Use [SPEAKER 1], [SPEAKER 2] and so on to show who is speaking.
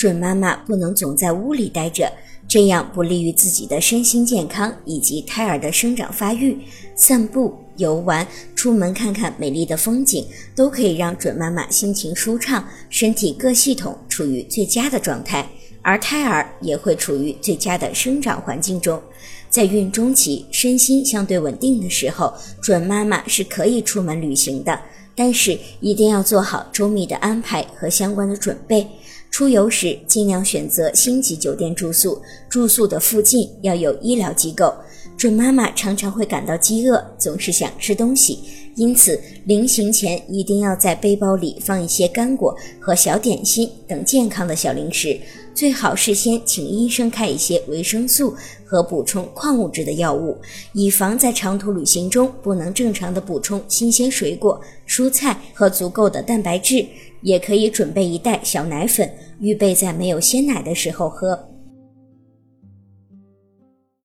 [SPEAKER 1] 准妈妈不能总在屋里待着，这样不利于自己的身心健康以及胎儿的生长发育。散步、游玩、出门看看美丽的风景，都可以让准妈妈心情舒畅，身体各系统处于最佳的状态。而胎儿也会处于最佳的生长环境中，在孕中期身心相对稳定的时候，准妈妈是可以出门旅行的，但是一定要做好周密的安排和相关的准备。出游时尽量选择星级酒店住宿，住宿的附近要有医疗机构。准妈妈常常会感到饥饿，总是想吃东西，因此临行前一定要在背包里放一些干果和小点心等健康的小零食。最好事先请医生开一些维生素和补充矿物质的药物，以防在长途旅行中不能正常的补充新鲜水果、蔬菜和足够的蛋白质。也可以准备一袋小奶粉，预备在没有鲜奶的时候喝。